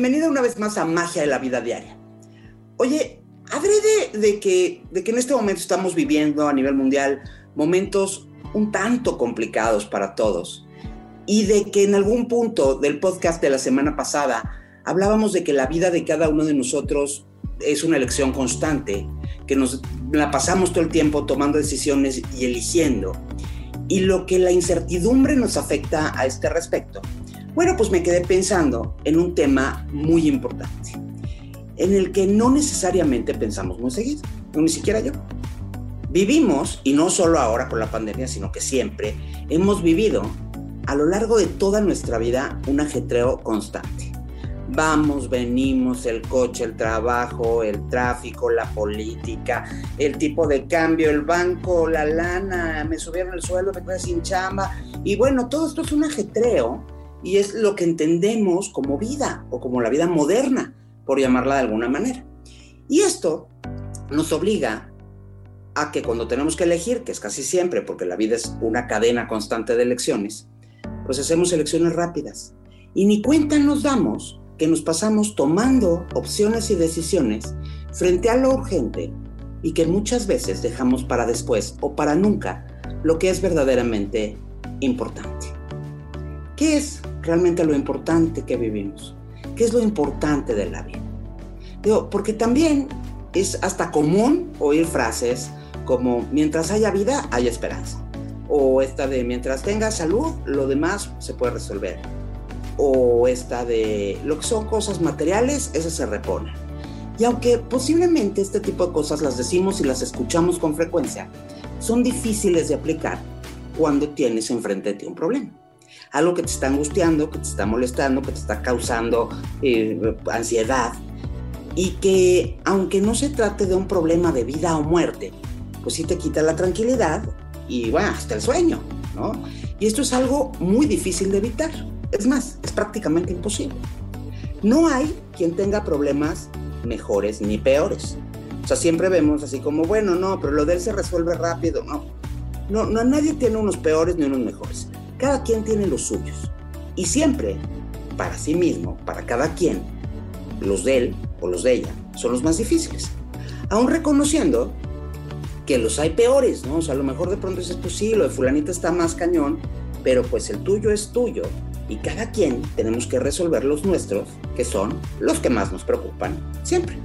bienvenida una vez más a Magia de la Vida Diaria. Oye, hablé de, que, de que en este momento estamos viviendo a nivel mundial momentos un tanto complicados para todos y de que en algún punto del podcast de la semana pasada hablábamos de que la vida de cada uno de nosotros es una elección constante, que nos la pasamos todo el tiempo tomando decisiones y eligiendo. Y lo que la incertidumbre nos afecta a este respecto bueno, pues me quedé pensando en un tema muy importante, en el que no necesariamente pensamos muy seguido, ni siquiera yo. Vivimos, y no solo ahora con la pandemia, sino que siempre, hemos vivido a lo largo de toda nuestra vida un ajetreo constante. Vamos, venimos, el coche, el trabajo, el tráfico, la política, el tipo de cambio, el banco, la lana, me subieron el sueldo, me quedé sin chamba. Y bueno, todo esto es un ajetreo y es lo que entendemos como vida o como la vida moderna, por llamarla de alguna manera. Y esto nos obliga a que cuando tenemos que elegir, que es casi siempre, porque la vida es una cadena constante de elecciones, pues hacemos elecciones rápidas. Y ni cuenta nos damos que nos pasamos tomando opciones y decisiones frente a lo urgente y que muchas veces dejamos para después o para nunca lo que es verdaderamente importante. ¿Qué es realmente lo importante que vivimos? ¿Qué es lo importante de la vida? Digo, porque también es hasta común oír frases como mientras haya vida, hay esperanza. O esta de mientras tenga salud, lo demás se puede resolver. O esta de lo que son cosas materiales, esas se reponen. Y aunque posiblemente este tipo de cosas las decimos y las escuchamos con frecuencia, son difíciles de aplicar cuando tienes enfrente de ti un problema algo que te está angustiando, que te está molestando, que te está causando eh, ansiedad y que aunque no se trate de un problema de vida o muerte, pues sí te quita la tranquilidad y bueno, hasta el sueño, ¿no? Y esto es algo muy difícil de evitar. Es más, es prácticamente imposible. No hay quien tenga problemas mejores ni peores. O sea, siempre vemos así como, bueno, no, pero lo de él se resuelve rápido, no. No, no nadie tiene unos peores ni unos mejores. Cada quien tiene los suyos. Y siempre, para sí mismo, para cada quien, los de él o los de ella son los más difíciles. Aún reconociendo que los hay peores, ¿no? O sea, a lo mejor de pronto dices, pues sí, lo de fulanita está más cañón, pero pues el tuyo es tuyo. Y cada quien tenemos que resolver los nuestros, que son los que más nos preocupan siempre.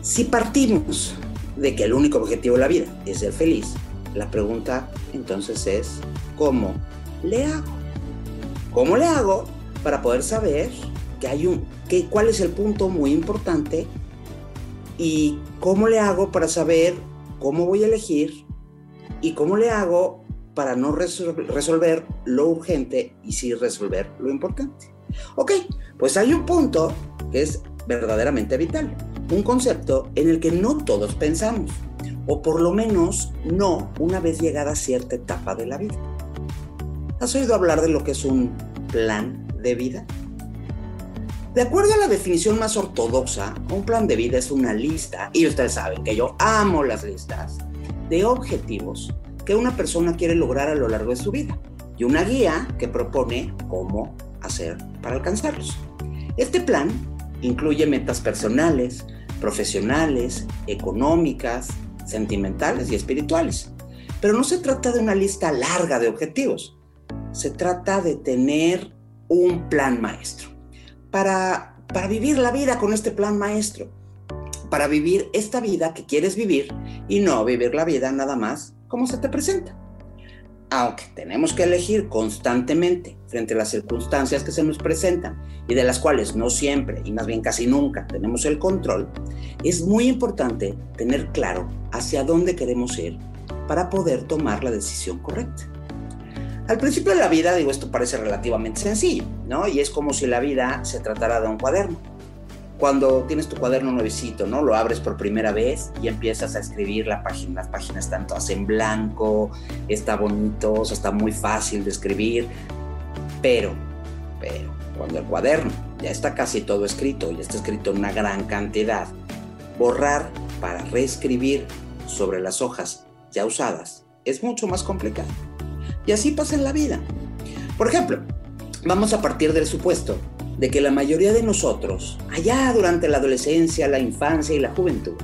Si partimos de que el único objetivo de la vida es ser feliz, la pregunta entonces es, ¿cómo le hago? ¿Cómo le hago para poder saber que hay un, que, cuál es el punto muy importante y cómo le hago para saber cómo voy a elegir y cómo le hago para no resolver lo urgente y sí resolver lo importante? Ok, pues hay un punto que es verdaderamente vital, un concepto en el que no todos pensamos o por lo menos no una vez llegada a cierta etapa de la vida. ¿Has oído hablar de lo que es un plan de vida? De acuerdo a la definición más ortodoxa, un plan de vida es una lista, y ustedes saben que yo amo las listas, de objetivos que una persona quiere lograr a lo largo de su vida y una guía que propone cómo hacer para alcanzarlos. Este plan incluye metas personales, profesionales, económicas, sentimentales y espirituales. Pero no se trata de una lista larga de objetivos, se trata de tener un plan maestro para, para vivir la vida con este plan maestro, para vivir esta vida que quieres vivir y no vivir la vida nada más como se te presenta. Aunque tenemos que elegir constantemente frente a las circunstancias que se nos presentan y de las cuales no siempre y más bien casi nunca tenemos el control, es muy importante tener claro hacia dónde queremos ir para poder tomar la decisión correcta. Al principio de la vida, digo, esto parece relativamente sencillo, ¿no? Y es como si la vida se tratara de un cuaderno. Cuando tienes tu cuaderno nuevecito, ¿no? Lo abres por primera vez y empiezas a escribir la página, las páginas están todas en blanco, está bonito, está muy fácil de escribir, pero, pero, cuando el cuaderno ya está casi todo escrito, ya está escrito una gran cantidad, borrar para reescribir sobre las hojas ya usadas es mucho más complicado. Y así pasa en la vida. Por ejemplo, vamos a partir del supuesto de que la mayoría de nosotros, allá durante la adolescencia, la infancia y la juventud,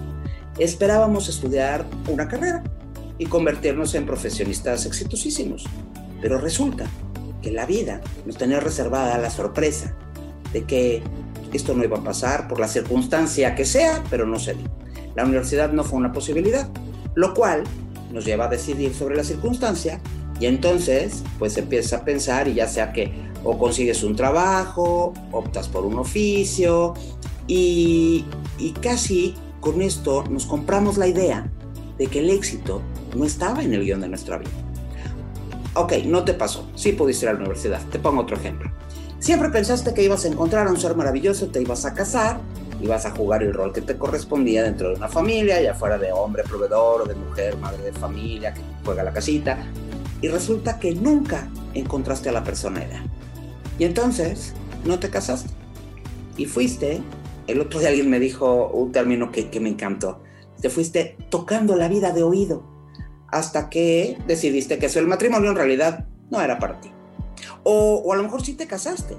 esperábamos estudiar una carrera y convertirnos en profesionistas exitosísimos. Pero resulta que la vida nos tenía reservada la sorpresa de que esto no iba a pasar por la circunstancia que sea, pero no se dio. La universidad no fue una posibilidad, lo cual nos lleva a decidir sobre la circunstancia y entonces pues empieza a pensar y ya sea que o consigues un trabajo, optas por un oficio y, y casi con esto nos compramos la idea de que el éxito no estaba en el guion de nuestra vida. Ok, no te pasó, sí pudiste ir a la universidad, te pongo otro ejemplo. Siempre pensaste que ibas a encontrar a un ser maravilloso, te ibas a casar, ibas a jugar el rol que te correspondía dentro de una familia, ya fuera de hombre proveedor o de mujer, madre de familia, que juega la casita, y resulta que nunca encontraste a la persona ideal. Y entonces no te casaste. Y fuiste, el otro día alguien me dijo un término que, que me encantó, te fuiste tocando la vida de oído hasta que decidiste que eso el matrimonio en realidad no era para ti. O, o, a lo mejor sí te casaste,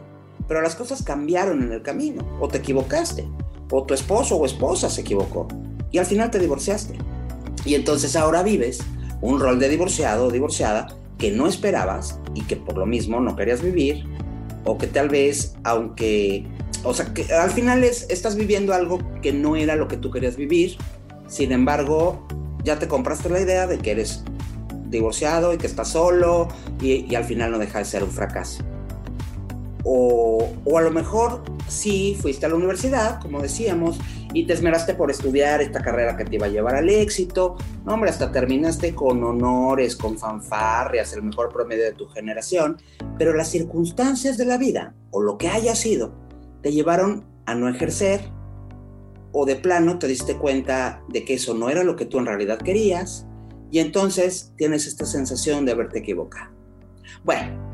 pero las cosas cambiaron en el camino, o te equivocaste, o tu esposo o esposa se equivocó, y al final te divorciaste. Y entonces ahora vives un rol de divorciado o divorciada que no esperabas y que por lo mismo no querías vivir, o que tal vez, aunque, o sea, que al final es, estás viviendo algo que no era lo que tú querías vivir, sin embargo, ya te compraste la idea de que eres divorciado y que estás solo y, y al final no deja de ser un fracaso. O, o, a lo mejor sí fuiste a la universidad, como decíamos, y te esmeraste por estudiar esta carrera que te iba a llevar al éxito. No, hombre, hasta terminaste con honores, con fanfarrias, el mejor promedio de tu generación, pero las circunstancias de la vida, o lo que haya sido, te llevaron a no ejercer, o de plano te diste cuenta de que eso no era lo que tú en realidad querías, y entonces tienes esta sensación de haberte equivocado. Bueno,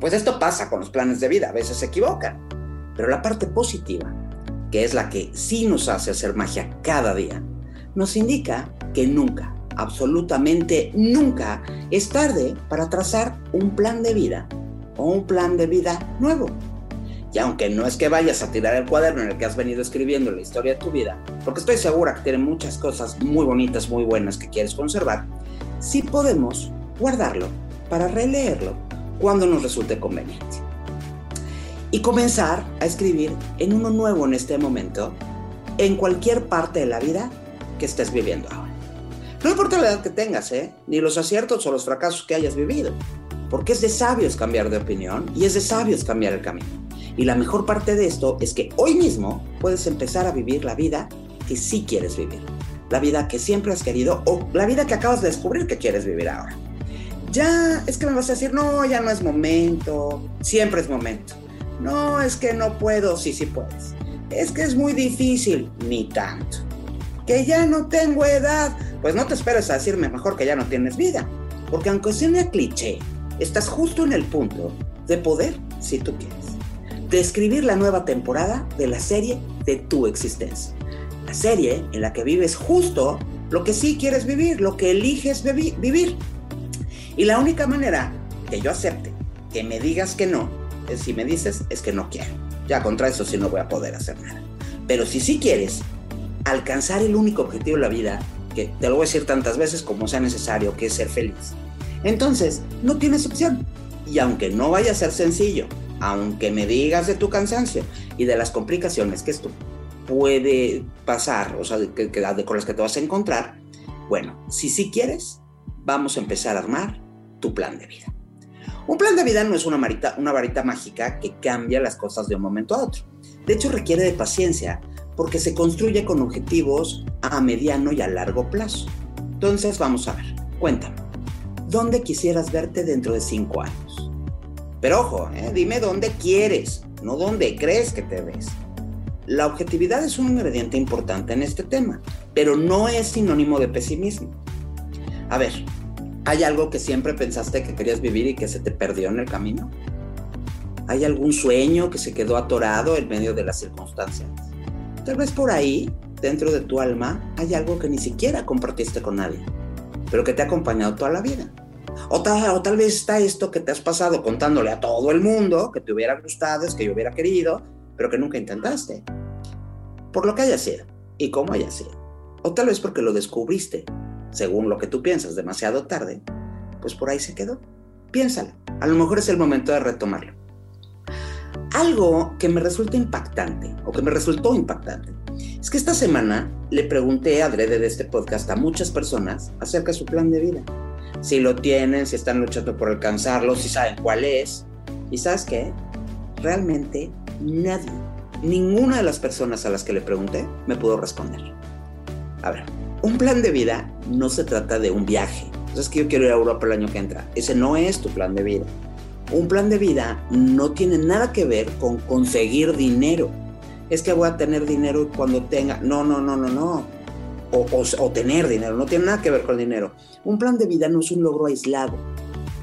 pues esto pasa con los planes de vida, a veces se equivocan, pero la parte positiva, que es la que sí nos hace hacer magia cada día, nos indica que nunca, absolutamente nunca, es tarde para trazar un plan de vida o un plan de vida nuevo. Y aunque no es que vayas a tirar el cuaderno en el que has venido escribiendo la historia de tu vida, porque estoy segura que tiene muchas cosas muy bonitas, muy buenas que quieres conservar, sí podemos guardarlo para releerlo cuando nos resulte conveniente. Y comenzar a escribir en uno nuevo en este momento, en cualquier parte de la vida que estés viviendo ahora. No importa la edad que tengas, ¿eh? ni los aciertos o los fracasos que hayas vivido, porque es de sabios cambiar de opinión y es de sabios cambiar el camino. Y la mejor parte de esto es que hoy mismo puedes empezar a vivir la vida que sí quieres vivir, la vida que siempre has querido o la vida que acabas de descubrir que quieres vivir ahora ya es que me vas a decir, no, ya no es momento, siempre es momento. No, es que no puedo, sí, sí puedes. Es que es muy difícil, ni tanto. Que ya no tengo edad, pues no te esperes a decirme mejor que ya no tienes vida. Porque aunque sea cliché, estás justo en el punto de poder, si tú quieres, de escribir la nueva temporada de la serie de tu existencia. La serie en la que vives justo lo que sí quieres vivir, lo que eliges vivir. Y la única manera que yo acepte que me digas que no, si me dices es que no quiero. Ya contra eso sí no voy a poder hacer nada. Pero si sí quieres alcanzar el único objetivo de la vida, que te lo voy a decir tantas veces como sea necesario, que es ser feliz, entonces no tienes opción. Y aunque no vaya a ser sencillo, aunque me digas de tu cansancio y de las complicaciones que esto puede pasar, o sea, que, que, con las que te vas a encontrar, bueno, si sí quieres, vamos a empezar a armar tu plan de vida. Un plan de vida no es una, varita mágica que cambia las cosas de un momento a otro. De hecho, requiere de paciencia porque se construye con objetivos a mediano y a largo plazo. Entonces, vamos a ver, cuéntame, ¿dónde quisieras verte dentro de cinco años? Pero ojo, ¿eh? dime dónde quieres, no dónde crees que te ves. La objetividad es un ingrediente importante en este tema, pero no es sinónimo de pesimismo. A ver, ¿Hay algo que siempre pensaste que querías vivir y que se te perdió en el camino? ¿Hay algún sueño que se quedó atorado en medio de las circunstancias? Tal vez por ahí, dentro de tu alma, hay algo que ni siquiera compartiste con nadie, pero que te ha acompañado toda la vida. O tal, o tal vez está esto que te has pasado contándole a todo el mundo, que te hubiera gustado, es que yo hubiera querido, pero que nunca intentaste. Por lo que haya sido y cómo haya sido. O tal vez porque lo descubriste, según lo que tú piensas, demasiado tarde, pues por ahí se quedó. Piénsalo. A lo mejor es el momento de retomarlo. Algo que me resulta impactante, o que me resultó impactante, es que esta semana le pregunté a adrede de este podcast a muchas personas acerca de su plan de vida. Si lo tienen, si están luchando por alcanzarlo, si saben cuál es. ¿Y sabes qué? Realmente nadie, ninguna de las personas a las que le pregunté me pudo responder. A ver, un plan de vida no se trata de un viaje. Es que yo quiero ir a Europa el año que entra. Ese no es tu plan de vida. Un plan de vida no tiene nada que ver con conseguir dinero. Es que voy a tener dinero cuando tenga. No, no, no, no, no. O, o, tener dinero. No tiene nada que ver con dinero. Un plan de vida no es un logro aislado.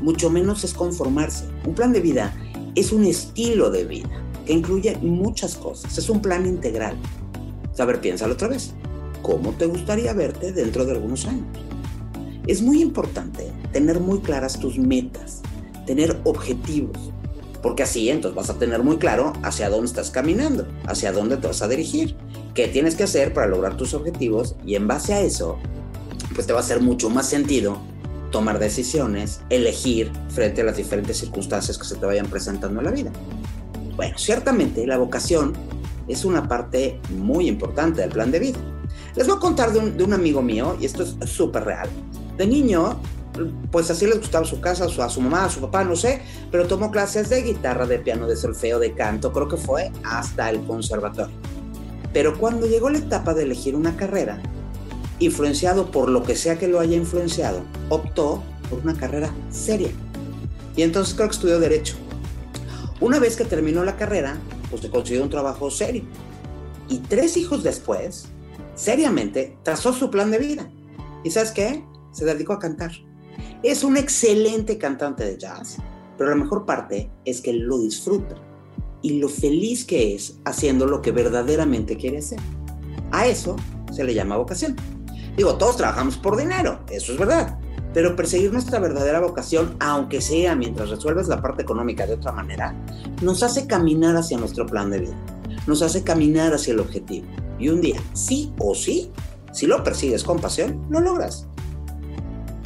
Mucho menos es conformarse. Un plan de vida es un estilo de vida que incluye muchas cosas. Es un plan integral. A ver, piénsalo otra vez. ¿Cómo te gustaría verte dentro de algunos años? Es muy importante tener muy claras tus metas, tener objetivos, porque así entonces vas a tener muy claro hacia dónde estás caminando, hacia dónde te vas a dirigir, qué tienes que hacer para lograr tus objetivos y en base a eso, pues te va a hacer mucho más sentido tomar decisiones, elegir frente a las diferentes circunstancias que se te vayan presentando en la vida. Bueno, ciertamente la vocación es una parte muy importante del plan de vida. Les voy a contar de un, amigo mío, y esto es súper real. De niño, pues así les gustaba su casa, a su mamá, a su papá, no sé, pero tomó clases de guitarra, de piano, de solfeo, de canto, creo que fue hasta el conservatorio. Pero cuando llegó la etapa de elegir una carrera, influenciado por lo que sea que lo haya influenciado, optó por una carrera seria. Y entonces creo que estudió Derecho. Una vez que terminó la carrera, pues se consiguió un trabajo serio. Y tres hijos después, seriamente, trazó su plan de vida. ¿Y sabes qué? Se dedicó a cantar. Es un excelente cantante de jazz, pero la mejor parte es que lo disfruta y lo feliz que es haciendo lo que verdaderamente quiere hacer. A eso se le llama vocación. Digo, todos trabajamos por dinero, eso es verdad, pero perseguir nuestra verdadera vocación, aunque sea mientras resuelves la parte económica de otra manera, nos hace caminar hacia nuestro plan de vida, nos hace caminar hacia el objetivo. Y un día, sí o sí, si lo persigues con pasión, lo logras.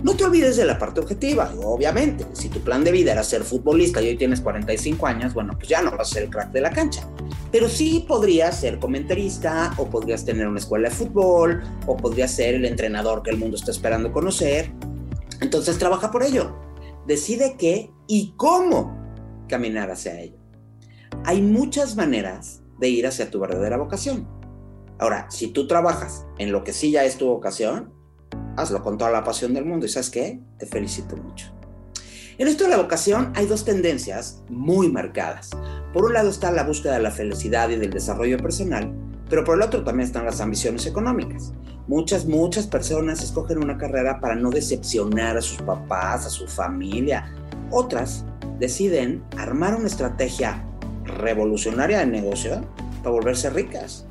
No te olvides de la parte objetiva, obviamente. Si tu plan de vida era ser futbolista y hoy tienes 45 años, bueno, pues ya no vas a ser el crack de la cancha. Pero sí podrías ser comentarista, o podrías tener una escuela de fútbol, o podrías ser el entrenador que el mundo está esperando conocer. Entonces trabaja por ello. Decide qué y cómo caminar hacia ello. Hay muchas maneras de ir hacia tu verdadera vocación. Ahora, si tú trabajas en lo que sí ya es tu vocación, hazlo con toda la pasión del mundo y sabes qué, te felicito mucho. En esto de la vocación hay dos tendencias muy marcadas. Por un lado está la búsqueda de la felicidad y del desarrollo personal, pero por el otro también están las ambiciones económicas. Muchas, muchas personas escogen una carrera para no decepcionar a sus papás, a su familia. Otras deciden armar una estrategia revolucionaria de negocio para volverse ricas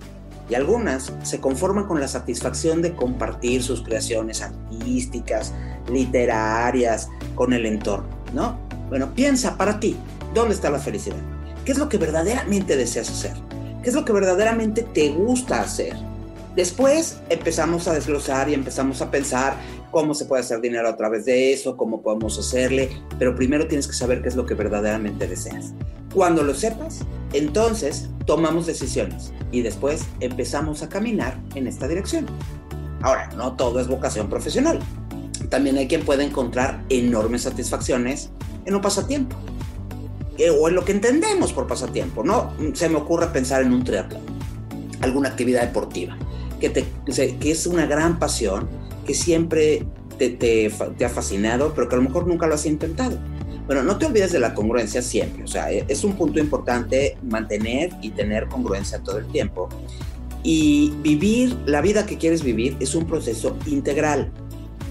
y algunas se conforman con la satisfacción de compartir sus creaciones artísticas, literarias, con el entorno, ¿no? Bueno, piensa para ti, ¿dónde está la felicidad? ¿Qué es lo que verdaderamente deseas hacer? ¿Qué es lo que verdaderamente te gusta hacer? Después empezamos a desglosar y empezamos a pensar cómo se puede hacer dinero a través de eso, cómo podemos hacerle, pero primero tienes que saber qué es lo que verdaderamente deseas. Cuando lo sepas, entonces tomamos decisiones y después empezamos a caminar en esta dirección. Ahora, no todo es vocación profesional. También hay quien puede encontrar enormes satisfacciones en un pasatiempo eh, o en lo que entendemos por pasatiempo. No se me ocurre pensar en un triatlón, alguna actividad deportiva que, que es una gran pasión que siempre te, te, ha fascinado, pero que a lo mejor nunca lo has intentado. Bueno, no te olvides de la congruencia siempre, o sea, e, es un punto importante mantener y tener congruencia todo el tiempo. Y vivir la vida que quieres vivir es un proceso integral.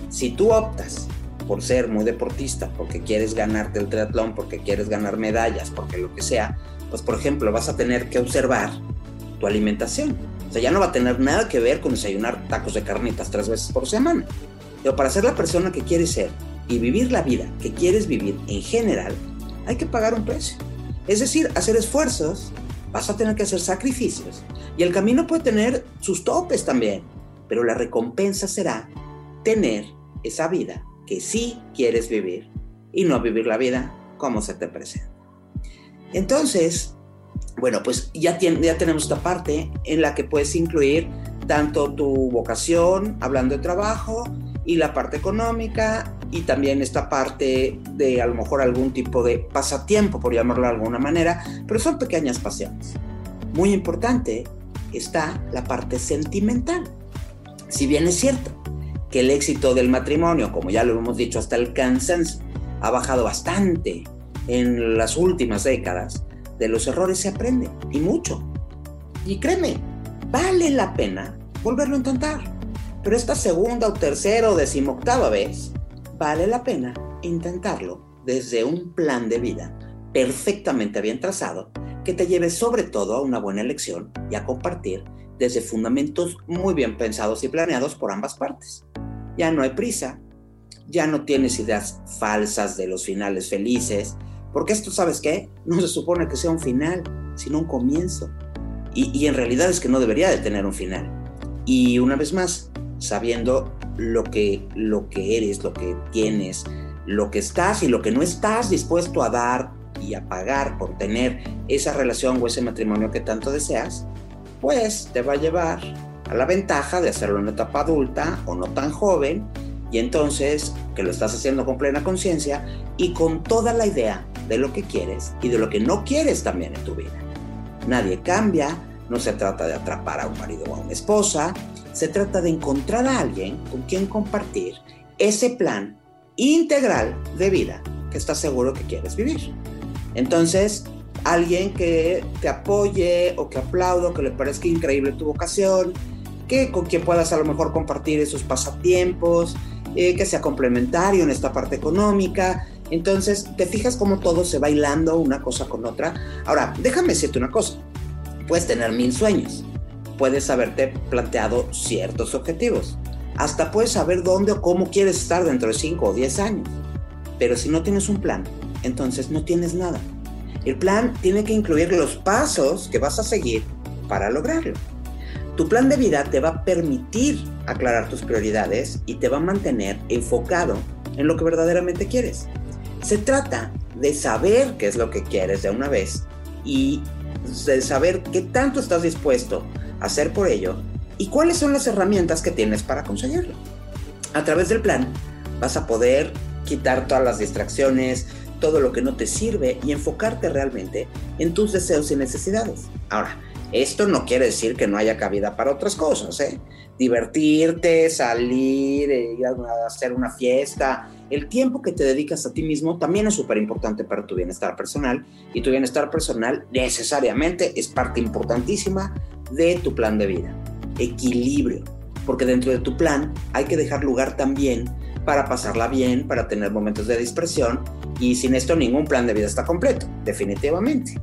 Si tú optas por ser muy deportista, porque quieres ganarte el triatlón, porque quieres ganar medallas, porque lo que sea, pues por ejemplo vas a tener que observar tu alimentación o sea, ya no va a tener nada que ver con desayunar tacos de carnitas tres veces por semana. Pero para ser la persona que quieres ser y vivir la vida que quieres vivir en general, hay que pagar un precio. Es decir, hacer esfuerzos vas a tener que hacer sacrificios. Y el camino puede tener sus topes también, pero la recompensa será tener esa vida que sí quieres vivir y no vivir la vida como se te presenta. Entonces, bueno, pues ya, ya tenemos esta parte en la que puedes incluir tanto tu vocación, hablando de trabajo, y la parte económica, y también esta parte de a lo mejor algún tipo de pasatiempo, por llamarlo de alguna manera, pero son pequeñas pasiones. Muy importante está la parte sentimental. Si bien es cierto que el éxito del matrimonio, como ya lo hemos dicho hasta el cansancio, ha bajado bastante en las últimas décadas, de los errores se aprende y mucho. Y créeme, vale la pena volverlo a intentar. Pero esta segunda o tercera o decimoctava vez, vale la pena intentarlo desde un plan de vida perfectamente bien trazado que te lleve sobre todo a una buena elección y a compartir desde fundamentos muy bien pensados y planeados por ambas partes. Ya no hay prisa, ya no tienes ideas falsas de los finales felices, porque esto, ¿sabes qué? No se supone que sea un final, sino un comienzo. Y, en realidad es que no debería de tener un final. Y una vez más, sabiendo lo que, lo que eres, lo que tienes, lo que estás y lo que no estás dispuesto a dar y a pagar por tener esa relación o ese matrimonio que tanto deseas, pues te va a llevar a la ventaja de hacerlo en una etapa adulta o no tan joven y entonces que lo estás haciendo con plena conciencia y con toda la idea de lo que quieres y de lo que no quieres también en tu vida. Nadie cambia, no se trata de atrapar a un marido o a una esposa, se trata de encontrar a alguien con quien compartir ese plan integral de vida que estás seguro que quieres vivir. Entonces, alguien que te apoye o que aplaudo, que le parezca increíble tu vocación, que con quien puedas a lo mejor compartir esos pasatiempos, eh, que sea complementario en esta parte económica. Entonces, te fijas cómo todo se va hilando una cosa con otra. Ahora, déjame decirte una cosa. Puedes tener mil sueños. Puedes haberte planteado ciertos objetivos. Hasta puedes saber dónde o cómo quieres estar dentro de 5 o 10 años. Pero si no tienes un plan, entonces no tienes nada. El plan tiene que incluir los pasos que vas a seguir para lograrlo. Tu plan de vida te va a permitir aclarar tus prioridades y te va a mantener enfocado en lo que verdaderamente quieres. Se trata de saber qué es lo que quieres de una vez y de saber qué tanto estás dispuesto a hacer por ello y cuáles son las herramientas que tienes para conseguirlo. A través del plan vas a poder quitar todas las distracciones, todo lo que no te sirve y enfocarte realmente en tus deseos y necesidades. Ahora, esto no quiere decir que no haya cabida para otras cosas, ¿eh? Divertirte, salir, eh, ir a hacer una fiesta. El tiempo que te dedicas a ti mismo también es súper importante para tu bienestar personal y tu bienestar personal necesariamente es parte importantísima de tu plan de vida. Equilibrio, porque dentro de tu plan hay que dejar lugar también para pasarla bien, para tener momentos de dispersión y sin esto ningún plan de vida está completo, definitivamente.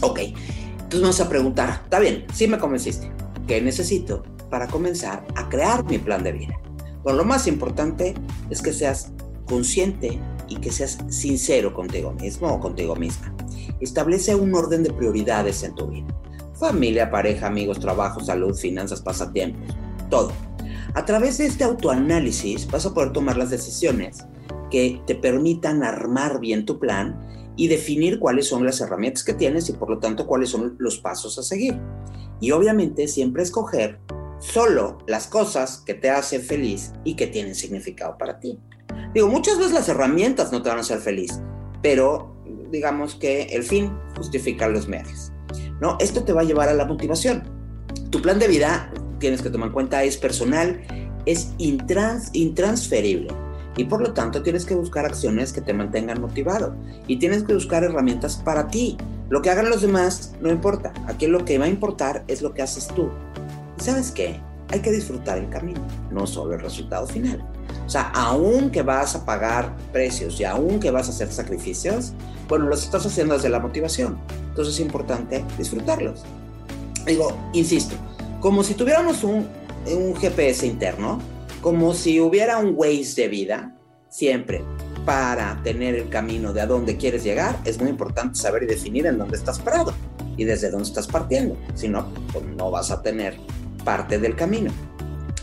Ok. Entonces vamos a preguntar, está bien, sí me convenciste, ¿qué necesito para comenzar a crear mi plan de vida? Bueno, lo más importante es que seas consciente y que seas sincero contigo mismo o contigo misma. Establece un orden de prioridades en tu vida. Familia, pareja, amigos, trabajo, salud, finanzas, pasatiempos, todo. A través de este autoanálisis vas a poder tomar las decisiones que te permitan armar bien tu plan y definir cuáles son las herramientas que tienes y por lo tanto cuáles son los pasos a seguir. Y obviamente siempre escoger solo las cosas que te hacen feliz y que tienen significado para ti. Digo, muchas veces las herramientas no te van a hacer feliz, pero digamos que el fin justifica los medios. ¿no? Esto te va a llevar a la motivación. Tu plan de vida, tienes que tomar en cuenta, es personal, es intrans, intransferible y por lo tanto tienes que buscar acciones que te mantengan motivado y tienes que buscar herramientas para ti. Lo que hagan los demás no importa, aquí lo que va a importar es lo que haces tú. ¿Y sabes qué? Hay que disfrutar el camino, no solo el resultado final. O sea, aún que vas a pagar precios y aún que vas a hacer sacrificios, bueno, los estás haciendo desde la motivación. Entonces es importante disfrutarlos. Digo, insisto, como si tuviéramos un, un GPS interno, como si hubiera un Waze de vida, siempre para tener el camino de a dónde quieres llegar, es muy importante saber y definir en dónde estás parado. y desde dónde estás partiendo. Si no, pues no vas a tener parte del camino.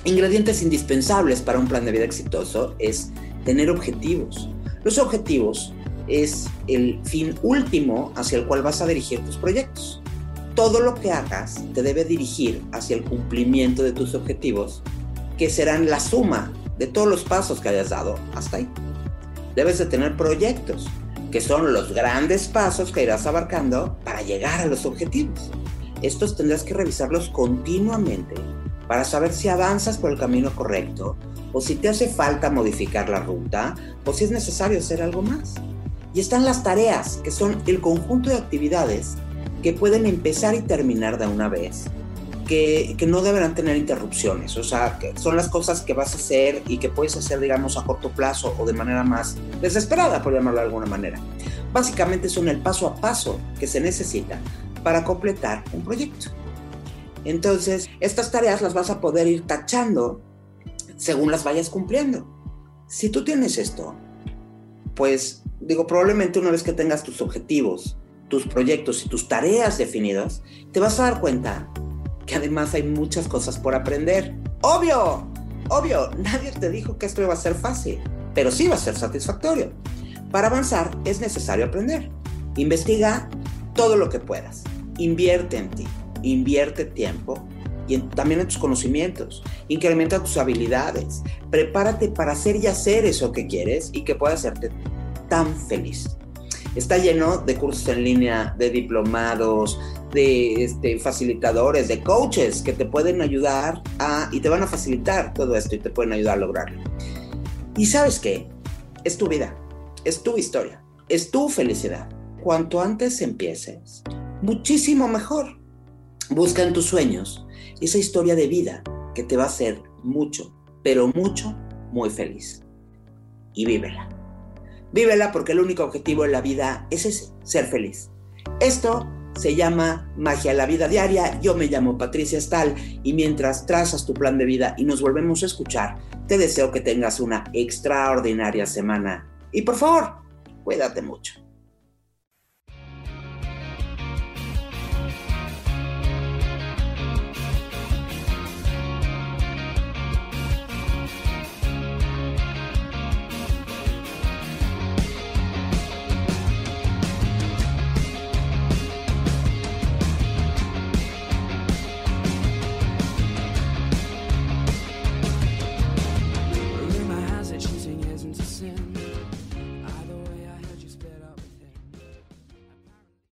Ingredientes indispensables para un plan de vida exitoso es tener objetivos. Los objetivos es el fin último hacia el cual vas a dirigir tus proyectos. Todo lo que hagas te debe dirigir hacia el cumplimiento de tus objetivos, que serán la suma de todos los pasos que hayas dado hasta ahí. Debes de tener proyectos, que son los grandes pasos que irás abarcando para llegar a los objetivos. Estos tendrás que revisarlos continuamente para saber si avanzas por el camino correcto o si te hace falta modificar la ruta o si es necesario hacer algo más. Y están las tareas, que son el conjunto de actividades que pueden empezar y terminar de una vez, que, que, no deberán tener interrupciones, o sea, son las cosas que vas a hacer y que puedes hacer, digamos, a corto plazo o de manera más desesperada, por llamarlo de alguna manera. Básicamente son el paso a paso que se necesita para completar un proyecto. Entonces, estas tareas las vas a poder ir tachando según las vayas cumpliendo. Si tú tienes esto, pues digo, probablemente una vez que tengas tus objetivos, tus proyectos y tus tareas definidas, te vas a dar cuenta que además hay muchas cosas por aprender. Obvio, obvio, nadie te dijo que esto iba a ser fácil, pero sí va a ser satisfactorio. Para avanzar es necesario aprender. Investiga todo lo que puedas. Invierte en ti, invierte tiempo y también en tus conocimientos. Incrementa tus habilidades. Prepárate para hacer y hacer eso que quieres y que pueda hacerte tan feliz. Está lleno de cursos en línea, de diplomados, de este, facilitadores, de coaches que te pueden ayudar y te van a facilitar todo esto y te pueden ayudar a lograrlo. Y sabes qué? Es tu vida, es tu historia, es tu felicidad. Cuanto antes empieces, muchísimo mejor. Busca en tus sueños esa historia de vida que te va a hacer mucho, pero mucho, muy feliz. Y vívela. Vívela porque el único objetivo en la vida es ese, ser feliz. Esto se llama Magia en la Vida Diaria. Yo me llamo Patricia Stahl y mientras trazas tu plan de vida y nos volvemos a escuchar, te deseo que tengas una extraordinaria semana. Y por favor, cuídate mucho.